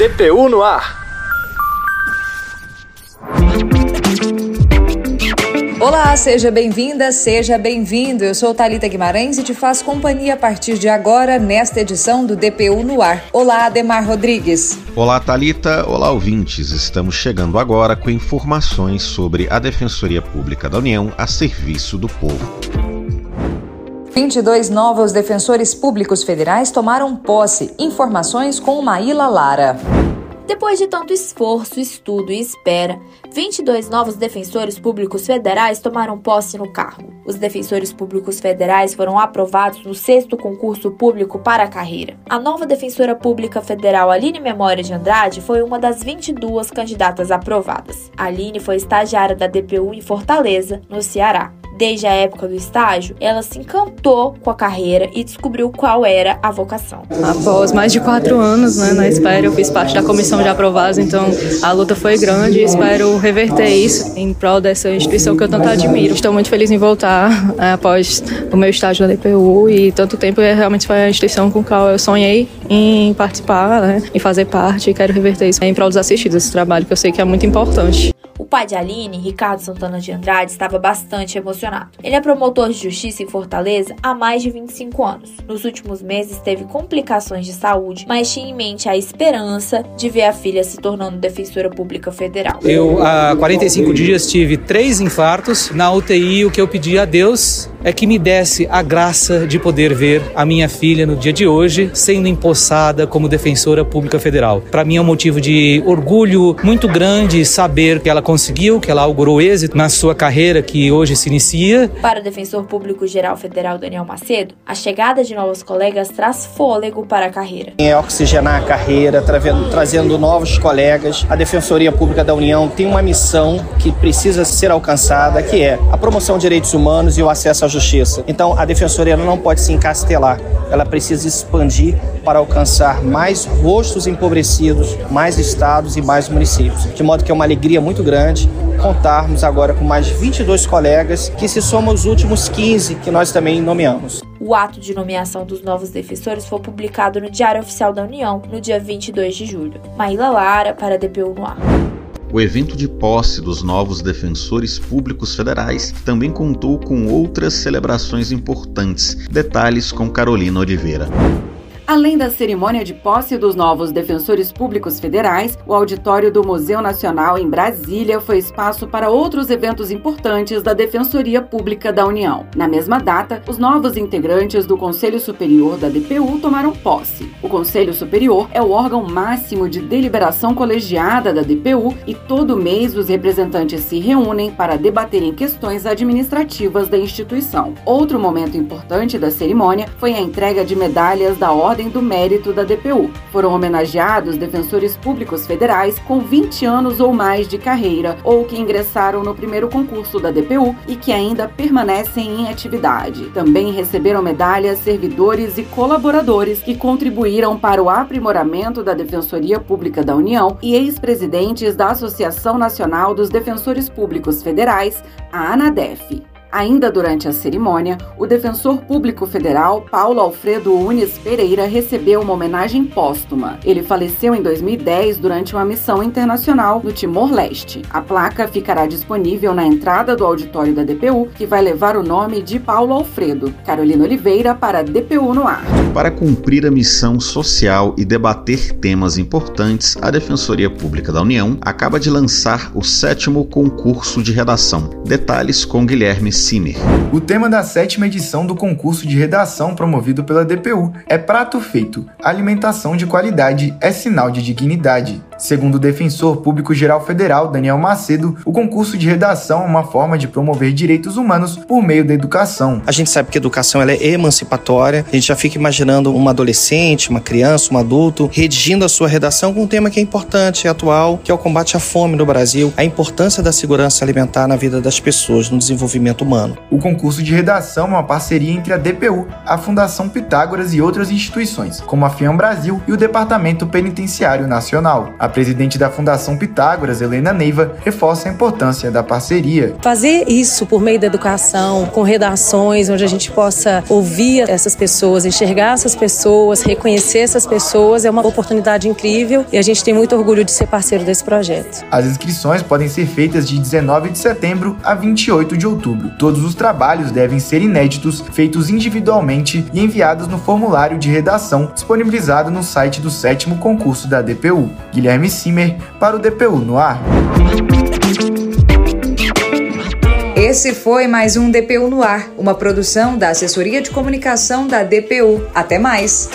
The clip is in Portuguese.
DPU no ar. Olá, seja bem-vinda, seja bem-vindo. Eu sou Talita Guimarães e te faço companhia a partir de agora nesta edição do DPU no ar. Olá, Ademar Rodrigues. Olá, Talita. Olá, ouvintes. Estamos chegando agora com informações sobre a Defensoria Pública da União a serviço do povo. 22 novos defensores públicos federais tomaram posse. Informações com Maíla Lara. Depois de tanto esforço, estudo e espera, 22 novos defensores públicos federais tomaram posse no cargo. Os defensores públicos federais foram aprovados no sexto concurso público para a carreira. A nova defensora pública federal Aline Memória de Andrade foi uma das 22 candidatas aprovadas. Aline foi estagiária da DPU em Fortaleza, no Ceará desde a época do estágio, ela se encantou com a carreira e descobriu qual era a vocação. Após mais de quatro anos né, na espera, eu fiz parte da comissão de aprovados, então a luta foi grande e espero reverter isso em prol dessa instituição que eu tanto admiro. Estou muito feliz em voltar é, após o meu estágio na DPU e tanto tempo realmente foi a instituição com a qual eu sonhei em participar, né, em fazer parte e quero reverter isso em prol dos assistidos, esse trabalho que eu sei que é muito importante pai de Aline, Ricardo Santana de Andrade, estava bastante emocionado. Ele é promotor de justiça em Fortaleza há mais de 25 anos. Nos últimos meses teve complicações de saúde, mas tinha em mente a esperança de ver a filha se tornando defensora pública federal. Eu, há 45 dias, tive três infartos. Na UTI, o que eu pedi a Deus é que me desse a graça de poder ver a minha filha no dia de hoje sendo empossada como defensora pública federal. Para mim é um motivo de orgulho muito grande saber que ela conseguiu, que ela augurou êxito na sua carreira que hoje se inicia. Para o defensor público geral federal Daniel Macedo, a chegada de novos colegas traz fôlego para a carreira. É oxigenar a carreira, trazendo novos colegas. A Defensoria Pública da União tem uma missão que precisa ser alcançada, que é a promoção de direitos humanos e o acesso à justiça. Então, a Defensoria não pode se encastelar, ela precisa expandir para alcançar mais rostos empobrecidos, mais estados e mais municípios. De modo que é uma alegria muito grande contarmos agora com mais 22 colegas, que se somam os últimos 15 que nós também nomeamos. O ato de nomeação dos novos defensores foi publicado no Diário Oficial da União no dia 22 de julho. Maíla Lara para a DPU no ar. O evento de posse dos novos defensores públicos federais também contou com outras celebrações importantes. Detalhes com Carolina Oliveira. Além da cerimônia de posse dos novos defensores públicos federais, o auditório do Museu Nacional em Brasília foi espaço para outros eventos importantes da Defensoria Pública da União. Na mesma data, os novos integrantes do Conselho Superior da DPU tomaram posse. O Conselho Superior é o órgão máximo de deliberação colegiada da DPU e todo mês os representantes se reúnem para debaterem questões administrativas da instituição. Outro momento importante da cerimônia foi a entrega de medalhas da Ordem Ordem do Mérito da DPU. Foram homenageados defensores públicos federais com 20 anos ou mais de carreira ou que ingressaram no primeiro concurso da DPU e que ainda permanecem em atividade. Também receberam medalhas servidores e colaboradores que contribuíram para o aprimoramento da Defensoria Pública da União e ex-presidentes da Associação Nacional dos Defensores Públicos Federais, a ANADEF. Ainda durante a cerimônia, o defensor público federal Paulo Alfredo Unes Pereira recebeu uma homenagem póstuma. Ele faleceu em 2010 durante uma missão internacional no Timor-Leste. A placa ficará disponível na entrada do auditório da DPU, que vai levar o nome de Paulo Alfredo. Carolina Oliveira para DPU no ar. Para cumprir a missão social e debater temas importantes, a Defensoria Pública da União acaba de lançar o sétimo concurso de redação. Detalhes com Guilherme Cimer. O tema da sétima edição do concurso de redação promovido pela DPU é Prato Feito. Alimentação de qualidade é sinal de dignidade. Segundo o defensor público geral federal Daniel Macedo, o concurso de redação é uma forma de promover direitos humanos por meio da educação. A gente sabe que a educação ela é emancipatória. A gente já fica imaginando uma adolescente, uma criança, um adulto redigindo a sua redação com um tema que é importante e atual, que é o combate à fome no Brasil, a importância da segurança alimentar na vida das pessoas, no desenvolvimento humano. O concurso de redação é uma parceria entre a DPU, a Fundação Pitágoras e outras instituições, como a FIAM Brasil e o Departamento Penitenciário Nacional. A presidente da Fundação Pitágoras, Helena Neiva, reforça a importância da parceria. Fazer isso por meio da educação, com redações onde a gente possa ouvir essas pessoas, enxergar essas pessoas, reconhecer essas pessoas, é uma oportunidade incrível e a gente tem muito orgulho de ser parceiro desse projeto. As inscrições podem ser feitas de 19 de setembro a 28 de outubro. Todos os trabalhos devem ser inéditos, feitos individualmente e enviados no formulário de redação disponibilizado no site do sétimo concurso da DPU. Guilherme Simer para o DPU no ar. Esse foi mais um DPU no ar, uma produção da Assessoria de Comunicação da DPU. Até mais!